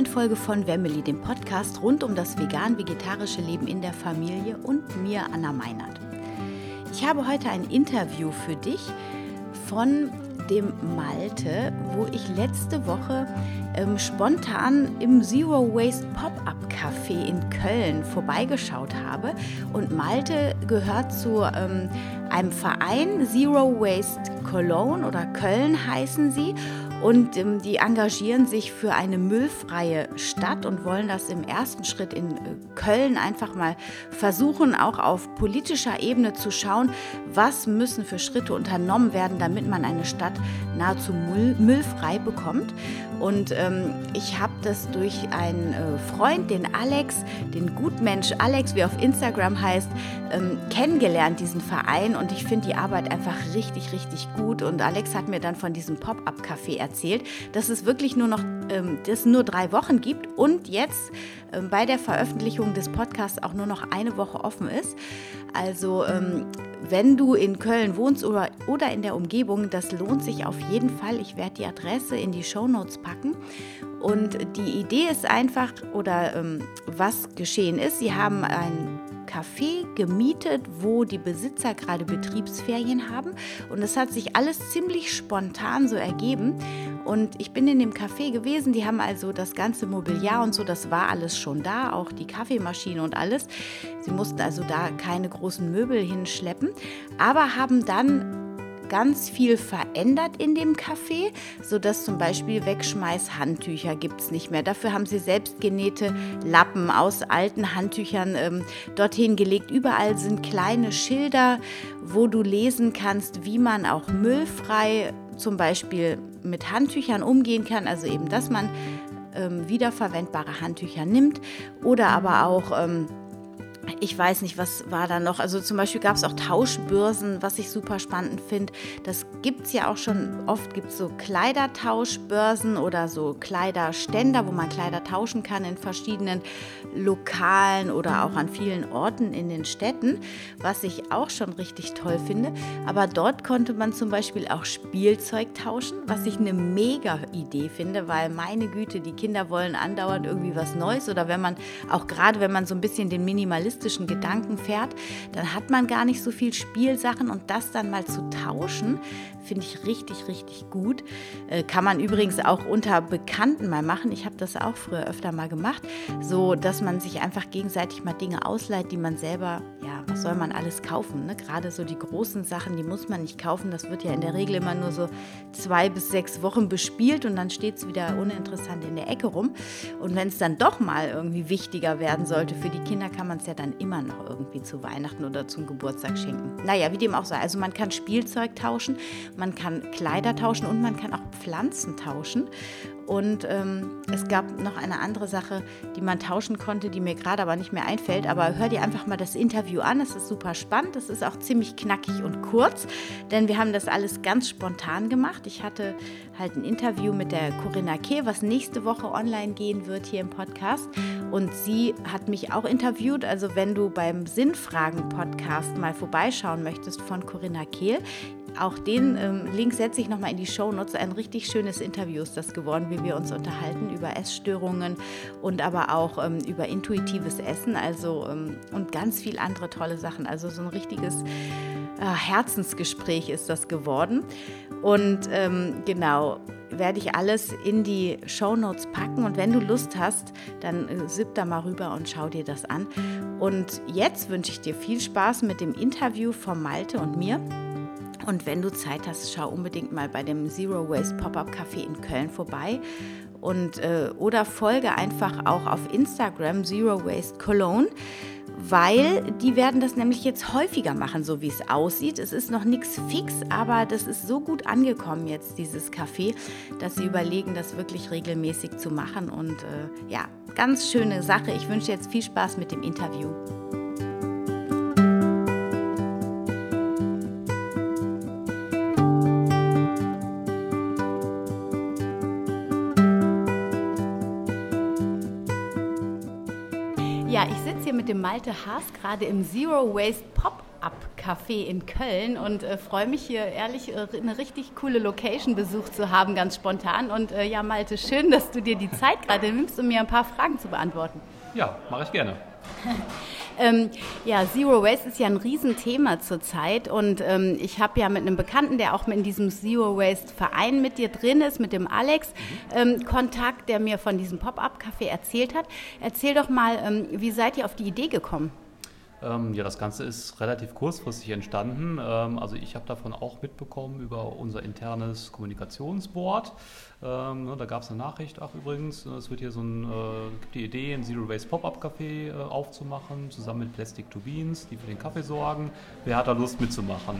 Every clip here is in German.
neuen Folge von Wemmeli, dem Podcast rund um das vegan-vegetarische Leben in der Familie und mir, Anna Meinert. Ich habe heute ein Interview für dich von dem Malte, wo ich letzte Woche ähm, spontan im Zero Waste Pop-Up Café in Köln vorbeigeschaut habe. Und Malte gehört zu ähm, einem Verein, Zero Waste Cologne oder Köln heißen sie. Und ähm, die engagieren sich für eine müllfreie Stadt und wollen das im ersten Schritt in äh, Köln einfach mal versuchen, auch auf politischer Ebene zu schauen, was müssen für Schritte unternommen werden, damit man eine Stadt nahezu müll, müllfrei bekommt. Und ähm, ich habe das durch einen äh, Freund, den Alex, den Gutmensch Alex, wie auf Instagram heißt, ähm, kennengelernt, diesen Verein. Und ich finde die Arbeit einfach richtig, richtig gut. Und Alex hat mir dann von diesem Pop-up-Café erzählt erzählt, dass es wirklich nur noch ähm, das nur drei Wochen gibt und jetzt ähm, bei der Veröffentlichung des Podcasts auch nur noch eine Woche offen ist. Also ähm, wenn du in Köln wohnst oder, oder in der Umgebung, das lohnt sich auf jeden Fall. Ich werde die Adresse in die Show Notes packen. Und die Idee ist einfach, oder ähm, was geschehen ist, sie haben ein Café gemietet, wo die Besitzer gerade Betriebsferien haben. Und das hat sich alles ziemlich spontan so ergeben. Und ich bin in dem Café gewesen, die haben also das ganze Mobiliar und so, das war alles schon da, auch die Kaffeemaschine und alles. Sie mussten also da keine großen Möbel hinschleppen, aber haben dann ganz viel verändert in dem Café, sodass zum Beispiel Wegschmeißhandtücher gibt es nicht mehr. Dafür haben sie selbst genähte Lappen aus alten Handtüchern ähm, dorthin gelegt. Überall sind kleine Schilder, wo du lesen kannst, wie man auch müllfrei zum Beispiel mit Handtüchern umgehen kann. Also eben, dass man ähm, wiederverwendbare Handtücher nimmt oder aber auch... Ähm, ich weiß nicht, was war da noch. Also zum Beispiel gab es auch Tauschbörsen, was ich super spannend finde. Das gibt es ja auch schon. Oft gibt es so Kleidertauschbörsen oder so Kleiderständer, wo man Kleider tauschen kann in verschiedenen Lokalen oder auch an vielen Orten in den Städten, was ich auch schon richtig toll finde. Aber dort konnte man zum Beispiel auch Spielzeug tauschen, was ich eine mega Idee finde, weil meine Güte, die Kinder wollen andauernd irgendwie was Neues oder wenn man auch gerade, wenn man so ein bisschen den Minimalist minimalistischen Gedanken fährt, dann hat man gar nicht so viel Spielsachen und das dann mal zu tauschen, finde ich richtig, richtig gut. Äh, kann man übrigens auch unter Bekannten mal machen. Ich habe das auch früher öfter mal gemacht, so dass man sich einfach gegenseitig mal Dinge ausleiht, die man selber, ja, was soll man alles kaufen? Ne? Gerade so die großen Sachen, die muss man nicht kaufen. Das wird ja in der Regel immer nur so zwei bis sechs Wochen bespielt und dann steht es wieder uninteressant in der Ecke rum. Und wenn es dann doch mal irgendwie wichtiger werden sollte für die Kinder, kann man es ja dann immer noch irgendwie zu Weihnachten oder zum Geburtstag schenken. Naja, wie dem auch sei. Also man kann Spielzeug tauschen, man kann Kleider tauschen und man kann auch Pflanzen tauschen. Und ähm, es gab noch eine andere Sache, die man tauschen konnte, die mir gerade aber nicht mehr einfällt. Aber hör dir einfach mal das Interview an. Es ist super spannend. Es ist auch ziemlich knackig und kurz, denn wir haben das alles ganz spontan gemacht. Ich hatte halt ein Interview mit der Corinna Kehl, was nächste Woche online gehen wird hier im Podcast. Und sie hat mich auch interviewt. Also wenn du beim Sinnfragen-Podcast mal vorbeischauen möchtest von Corinna Kehl, auch den ähm, Link setze ich nochmal in die Show Notes. Ein richtig schönes Interview ist das geworden, wir uns unterhalten über Essstörungen und aber auch ähm, über intuitives Essen also, ähm, und ganz viel andere tolle Sachen. Also so ein richtiges äh, Herzensgespräch ist das geworden. Und ähm, genau, werde ich alles in die Show Notes packen. Und wenn du Lust hast, dann äh, sipp da mal rüber und schau dir das an. Und jetzt wünsche ich dir viel Spaß mit dem Interview von Malte und mir. Und wenn du Zeit hast, schau unbedingt mal bei dem Zero Waste Pop-Up Café in Köln vorbei. Und, äh, oder folge einfach auch auf Instagram Zero Waste Cologne, weil die werden das nämlich jetzt häufiger machen, so wie es aussieht. Es ist noch nichts fix, aber das ist so gut angekommen jetzt, dieses Café, dass sie überlegen, das wirklich regelmäßig zu machen. Und äh, ja, ganz schöne Sache. Ich wünsche jetzt viel Spaß mit dem Interview. Mit dem Malte Haas gerade im Zero Waste Pop-Up Café in Köln und äh, freue mich hier ehrlich äh, eine richtig coole Location besucht zu haben, ganz spontan. Und äh, ja, Malte, schön, dass du dir die Zeit gerade nimmst, um mir ein paar Fragen zu beantworten. Ja, mache ich gerne. Ähm, ja, Zero Waste ist ja ein Riesenthema zurzeit und ähm, ich habe ja mit einem Bekannten, der auch in diesem Zero Waste Verein mit dir drin ist, mit dem Alex, mhm. ähm, Kontakt, der mir von diesem Pop-up-Café erzählt hat. Erzähl doch mal, ähm, wie seid ihr auf die Idee gekommen? Ähm, ja, das Ganze ist relativ kurzfristig entstanden. Ähm, also ich habe davon auch mitbekommen über unser internes Kommunikationsboard. Ähm, ne, da gab es eine Nachricht, ach übrigens, es wird hier so ein, äh, gibt die Idee, ein Zero Waste Pop-Up Café äh, aufzumachen, zusammen mit Plastic to Beans, die für den Kaffee sorgen. Wer hat da Lust mitzumachen?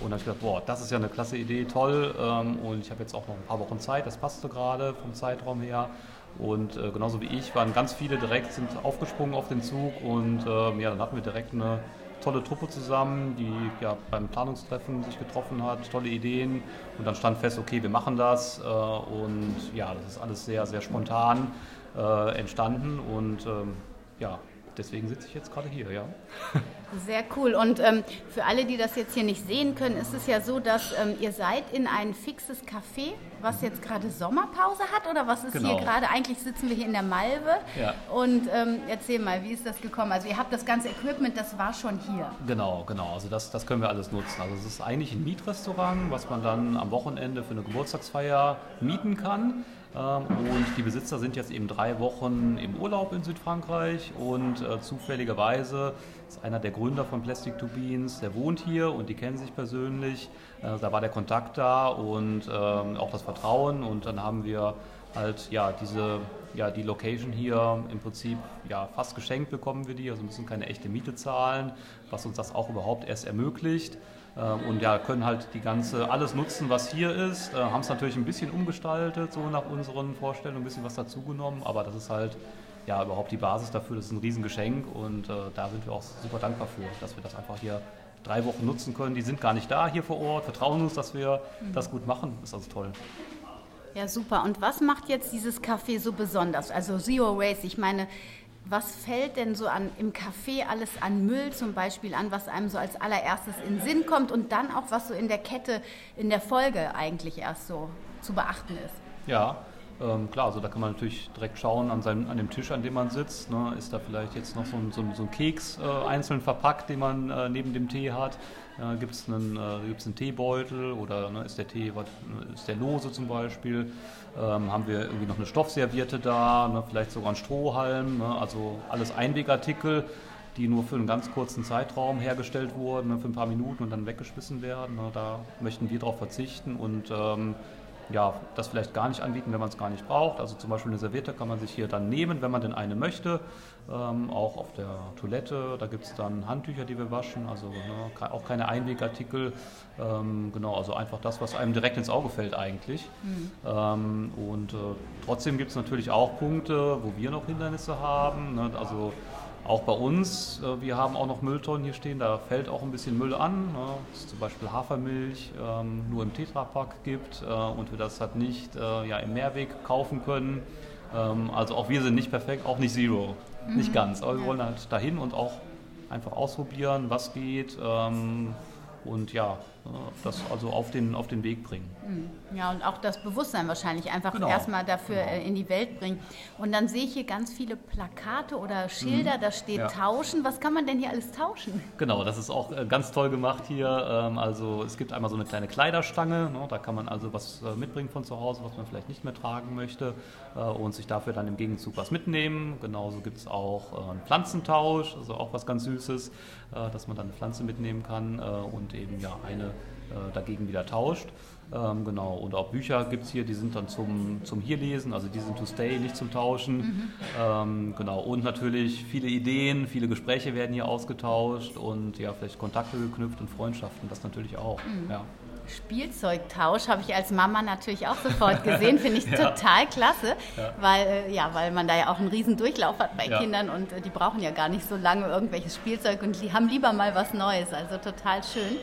Und dann habe ich gedacht, boah, das ist ja eine klasse Idee, toll. Ähm, und ich habe jetzt auch noch ein paar Wochen Zeit, das passte gerade vom Zeitraum her. Und äh, genauso wie ich waren ganz viele direkt sind aufgesprungen auf den Zug und äh, ja, dann hatten wir direkt eine tolle Truppe zusammen, die ja beim Planungstreffen sich getroffen hat, tolle Ideen und dann stand fest, okay, wir machen das äh, und ja, das ist alles sehr, sehr spontan äh, entstanden und ähm, ja, deswegen sitze ich jetzt gerade hier, ja. Sehr cool. Und ähm, für alle, die das jetzt hier nicht sehen können, ist es ja so, dass ähm, ihr seid in ein fixes Café, was jetzt gerade Sommerpause hat oder was ist genau. hier gerade? Eigentlich sitzen wir hier in der Malve. Ja. Und ähm, erzähl mal, wie ist das gekommen? Also ihr habt das ganze Equipment, das war schon hier. Genau, genau. Also das, das können wir alles nutzen. Also es ist eigentlich ein Mietrestaurant, was man dann am Wochenende für eine Geburtstagsfeier mieten kann. Ähm, und die Besitzer sind jetzt eben drei Wochen im Urlaub in Südfrankreich und äh, zufälligerweise ist einer der Gründer von Plastic to Beans, der wohnt hier und die kennen sich persönlich. Äh, da war der Kontakt da und ähm, auch das Vertrauen und dann haben wir halt ja diese ja die Location hier im Prinzip ja fast geschenkt bekommen wir die, also müssen keine echte Miete zahlen, was uns das auch überhaupt erst ermöglicht. Ähm, und ja, können halt die ganze, alles nutzen, was hier ist. Äh, haben es natürlich ein bisschen umgestaltet, so nach unseren Vorstellungen, ein bisschen was dazugenommen, aber das ist halt ja überhaupt die Basis dafür. Das ist ein Riesengeschenk und äh, da sind wir auch super dankbar für, dass wir das einfach hier drei Wochen nutzen können. Die sind gar nicht da hier vor Ort, vertrauen uns, dass wir mhm. das gut machen. Ist also toll. Ja, super. Und was macht jetzt dieses Café so besonders? Also Zero Waste, ich meine, was fällt denn so an, im Café alles an Müll zum Beispiel an, was einem so als allererstes in Sinn kommt und dann auch, was so in der Kette, in der Folge eigentlich erst so zu beachten ist? Ja, ähm, klar, also da kann man natürlich direkt schauen an, seinem, an dem Tisch, an dem man sitzt. Ne, ist da vielleicht jetzt noch so ein, so ein, so ein Keks äh, einzeln verpackt, den man äh, neben dem Tee hat? Äh, Gibt es einen, äh, einen Teebeutel oder ne, ist der Tee was, ist der lose zum Beispiel? Ähm, haben wir irgendwie noch eine Stoffserviette da, ne, vielleicht sogar einen Strohhalm, ne, also alles Einwegartikel die nur für einen ganz kurzen Zeitraum hergestellt wurden, ne, für ein paar Minuten und dann weggeschmissen werden. Ne, da möchten wir darauf verzichten und ähm, ja, das vielleicht gar nicht anbieten, wenn man es gar nicht braucht. Also zum Beispiel eine Serviette kann man sich hier dann nehmen, wenn man denn eine möchte. Ähm, auch auf der Toilette, da gibt es dann Handtücher, die wir waschen, also ne, auch keine Einwegartikel. Ähm, genau, also einfach das, was einem direkt ins Auge fällt eigentlich. Mhm. Ähm, und äh, trotzdem gibt es natürlich auch Punkte, wo wir noch Hindernisse haben. Ne, also auch bei uns, äh, wir haben auch noch Mülltonnen hier stehen, da fällt auch ein bisschen Müll an. Ne? Es zum Beispiel Hafermilch ähm, nur im Tetrapack gibt äh, und wir das halt nicht äh, ja, im Mehrweg kaufen können. Ähm, also auch wir sind nicht perfekt, auch nicht Zero, mhm. nicht ganz. Aber wir wollen halt dahin und auch einfach ausprobieren, was geht. Ähm, und ja, das also auf den, auf den Weg bringen. Mhm. Ja, und auch das Bewusstsein wahrscheinlich einfach genau. erstmal dafür genau. Äh, in die Welt bringen. Und dann sehe ich hier ganz viele Plakate oder Schilder, mhm. da steht ja. tauschen. Was kann man denn hier alles tauschen? Genau, das ist auch äh, ganz toll gemacht hier. Ähm, also es gibt einmal so eine kleine Kleiderstange, ne, da kann man also was äh, mitbringen von zu Hause, was man vielleicht nicht mehr tragen möchte und sich dafür dann im Gegenzug was mitnehmen. Genauso gibt es auch einen Pflanzentausch, also auch was ganz Süßes, dass man dann eine Pflanze mitnehmen kann und eben ja eine äh, dagegen wieder tauscht. Ähm, genau, und auch Bücher gibt es hier, die sind dann zum, zum Hierlesen, also die sind to stay, nicht zum Tauschen. Mhm. Ähm, genau, und natürlich viele Ideen, viele Gespräche werden hier ausgetauscht und ja, vielleicht Kontakte geknüpft und Freundschaften, das natürlich auch. Mhm. Ja. Spielzeugtausch habe ich als Mama natürlich auch sofort gesehen, finde ich ja. total klasse, ja. Weil, äh, ja, weil man da ja auch einen riesen Durchlauf hat bei ja. Kindern und äh, die brauchen ja gar nicht so lange irgendwelches Spielzeug und die haben lieber mal was Neues, also total schön.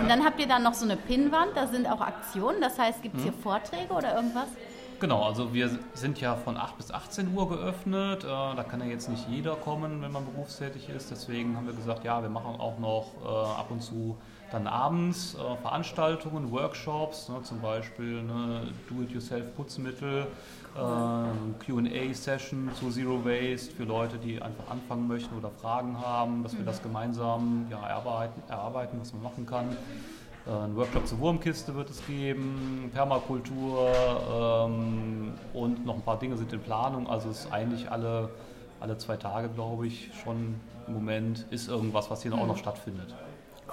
Und dann habt ihr da noch so eine Pinnwand, da sind auch Aktionen, das heißt, gibt es hier mhm. Vorträge oder irgendwas? Genau, also wir sind ja von 8 bis 18 Uhr geöffnet. Äh, da kann ja jetzt nicht jeder kommen, wenn man berufstätig ist. Deswegen haben wir gesagt, ja, wir machen auch noch ab und zu dann abends äh, Veranstaltungen, Workshops, ne, zum Beispiel ne, Do-it-yourself-Putzmittel, äh, QA-Session zu Zero Waste für Leute, die einfach anfangen möchten oder Fragen haben, dass wir mhm. das gemeinsam ja, erarbeiten, erarbeiten, was man machen kann. Äh, ein Workshop zur Wurmkiste wird es geben, Permakultur ähm, und noch ein paar Dinge sind in Planung. Also es ist eigentlich alle, alle zwei Tage, glaube ich, schon im Moment ist irgendwas, was hier mhm. auch noch stattfindet.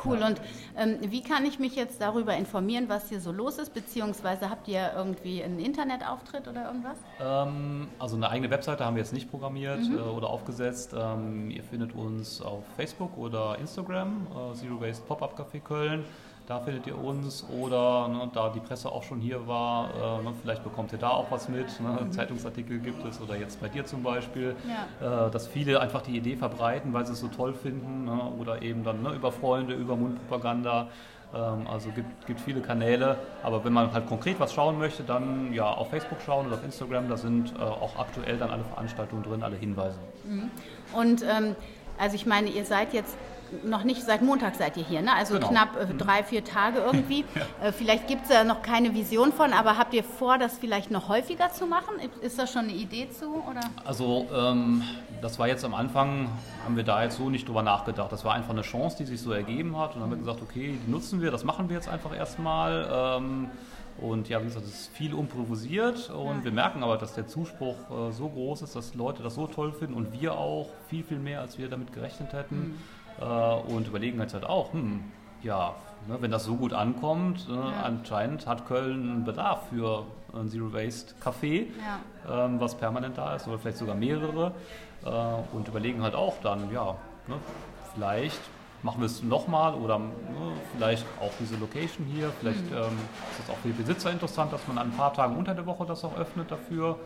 Cool. Und ähm, wie kann ich mich jetzt darüber informieren, was hier so los ist? Beziehungsweise habt ihr irgendwie einen Internetauftritt oder irgendwas? Ähm, also eine eigene Webseite haben wir jetzt nicht programmiert mhm. äh, oder aufgesetzt. Ähm, ihr findet uns auf Facebook oder Instagram, äh, Zero Waste Pop-Up Café Köln. Da findet ihr uns oder ne, da die Presse auch schon hier war, äh, ne, vielleicht bekommt ihr da auch was mit. Ne? Mhm. Zeitungsartikel gibt es oder jetzt bei dir zum Beispiel, ja. äh, dass viele einfach die Idee verbreiten, weil sie es so toll finden ne? oder eben dann ne, über Freunde, über Mundpropaganda. Ähm, also gibt, gibt viele Kanäle, aber wenn man halt konkret was schauen möchte, dann ja auf Facebook schauen oder auf Instagram, da sind äh, auch aktuell dann alle Veranstaltungen drin, alle Hinweise. Mhm. Und ähm, also ich meine, ihr seid jetzt noch nicht seit Montag seid ihr hier, ne? also genau. knapp äh, mhm. drei, vier Tage irgendwie. ja. äh, vielleicht gibt es ja noch keine Vision von, aber habt ihr vor, das vielleicht noch häufiger zu machen? Ist da schon eine Idee zu? Oder? Also ähm, das war jetzt am Anfang, haben wir da jetzt so nicht drüber nachgedacht. Das war einfach eine Chance, die sich so ergeben hat und dann haben wir mhm. gesagt, okay, die nutzen wir, das machen wir jetzt einfach erstmal. Ähm, und ja, wie gesagt, es ist viel improvisiert und ja. wir merken aber, dass der Zuspruch äh, so groß ist, dass Leute das so toll finden und wir auch viel, viel mehr, als wir damit gerechnet hätten. Mhm. Äh, und überlegen jetzt halt auch, hm, ja, ne, wenn das so gut ankommt, äh, ja. anscheinend hat Köln einen Bedarf für ein Zero Waste Café, ja. ähm, was permanent da ist oder vielleicht sogar mehrere äh, und überlegen halt auch dann, ja, ne, vielleicht machen wir es nochmal oder ne, vielleicht auch diese Location hier, vielleicht mhm. ähm, ist das auch für die Besitzer interessant, dass man an ein paar Tagen unter der Woche das auch öffnet dafür.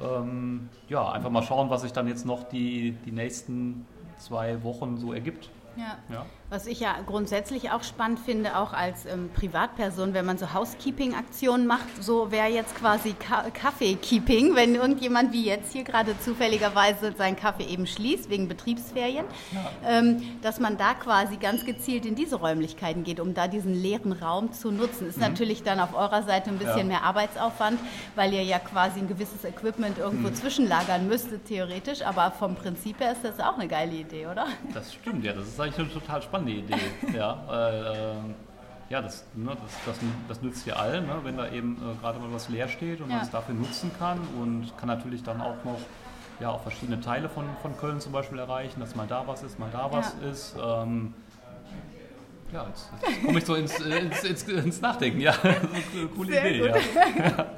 Ähm, ja, einfach mal schauen, was sich dann jetzt noch die, die nächsten zwei Wochen so ergibt. Ja. ja. Was ich ja grundsätzlich auch spannend finde, auch als ähm, Privatperson, wenn man so Housekeeping-Aktionen macht, so wäre jetzt quasi Ka Kaffeekeeping, wenn irgendjemand wie jetzt hier gerade zufälligerweise seinen Kaffee eben schließt, wegen Betriebsferien, ja. ähm, dass man da quasi ganz gezielt in diese Räumlichkeiten geht, um da diesen leeren Raum zu nutzen. Ist mhm. natürlich dann auf eurer Seite ein bisschen ja. mehr Arbeitsaufwand, weil ihr ja quasi ein gewisses Equipment irgendwo mhm. zwischenlagern müsstet, theoretisch, aber vom Prinzip her ist das auch eine geile Idee, oder? Das stimmt, ja, das ist eigentlich total spannende spannende Idee. ja, äh, ja das, ne, das, das, das, nützt ja allen, ne, wenn da eben äh, gerade mal was leer steht und ja. man es dafür nutzen kann und kann natürlich dann auch noch ja, auch verschiedene Teile von, von Köln zum Beispiel erreichen, dass mal da was ist, mal da was ja. ist. Ähm, ja, jetzt, jetzt komme ich so ins, ins, ins, ins Nachdenken. Ja, coole Sehr Idee. Ja.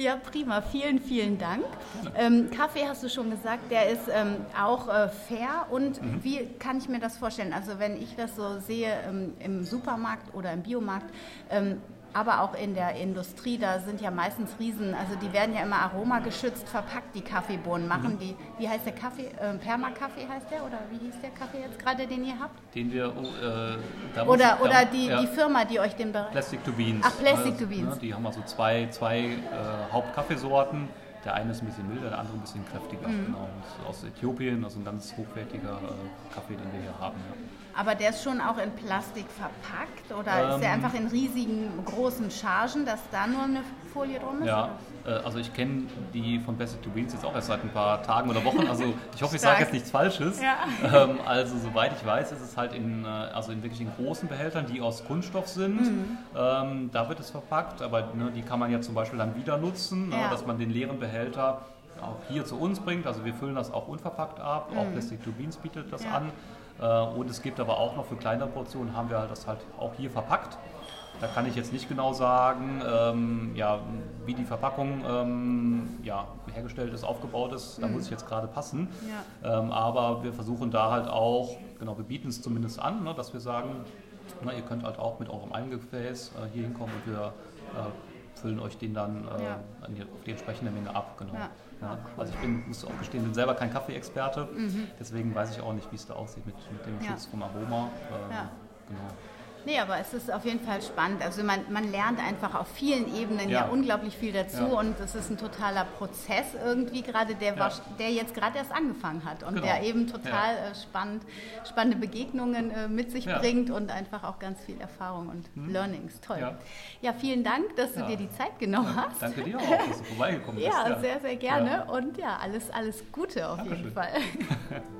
Ja, prima. Vielen, vielen Dank. Ähm, Kaffee hast du schon gesagt, der ist ähm, auch äh, fair. Und mhm. wie kann ich mir das vorstellen? Also wenn ich das so sehe ähm, im Supermarkt oder im Biomarkt, ähm, aber auch in der Industrie, da sind ja meistens Riesen, also die werden ja immer aromageschützt verpackt, die Kaffeebohnen machen. Mhm. Die, wie heißt der Kaffee? Äh, Perma-Kaffee heißt der? Oder wie hieß der Kaffee jetzt gerade, den ihr habt? Den wir, oh, äh, Oder, da, oder die, ja. die Firma, die euch den Bereich... Plastic to Beans. Ach, Plastic to Beans. Ne, die haben also zwei, zwei äh, Hauptkaffeesorten. Der eine ist ein bisschen milder, der andere ein bisschen kräftiger. Mhm. Genau. aus Äthiopien, also ein ganz hochwertiger äh, Kaffee, den wir hier haben. Ja. Aber der ist schon auch in Plastik verpackt oder ähm, ist der einfach in riesigen, großen Chargen, dass da nur eine Folie drum ist? Ja, äh, also ich kenne die von Basic to Beans jetzt auch erst seit ein paar Tagen oder Wochen. Also ich hoffe, ich sage jetzt nichts Falsches. Ja. Ähm, also soweit ich weiß, ist es halt in, äh, also in wirklich in großen Behältern, die aus Kunststoff sind. Mhm. Ähm, da wird es verpackt, aber ne, die kann man ja zum Beispiel dann wieder nutzen, ne, ja. dass man den leeren Behälter auch hier zu uns bringt. Also wir füllen das auch unverpackt ab. Mhm. Auch Plastic to Beans bietet das ja. an. Äh, und es gibt aber auch noch für kleinere Portionen, haben wir das halt auch hier verpackt. Da kann ich jetzt nicht genau sagen, ähm, ja, wie die Verpackung ähm, ja, hergestellt ist, aufgebaut ist. Da mhm. muss ich jetzt gerade passen. Ja. Ähm, aber wir versuchen da halt auch, genau, wir bieten es zumindest an, ne, dass wir sagen, na, ihr könnt halt auch mit eurem Eingefäß äh, hier hinkommen und wir äh, füllen euch den dann äh, ja. auf die entsprechende Menge ab. Genau. Ja. Ja, also ich bin, muss auch gestehen, bin selber kein Kaffeeexperte, mhm. deswegen weiß ich auch nicht, wie es da aussieht mit, mit dem Schutz vom Aroma. Ähm. Genau. Nee, aber es ist auf jeden Fall spannend. Also man, man lernt einfach auf vielen Ebenen ja, ja unglaublich viel dazu ja. und es ist ein totaler Prozess irgendwie gerade, der, ja. der jetzt gerade erst angefangen hat und genau. der eben total äh, spannend, spannende Begegnungen äh, mit sich bringt und einfach auch ganz viel Erfahrung und hm. Learnings. Toll. Ja. vielen Dank, dass du dir die Zeit genommen hast. Danke dir auch, dass du vorbeigekommen bist. Ja, sehr, sehr gerne und ja, alles, alles Gute auf Dankeschön. jeden Fall.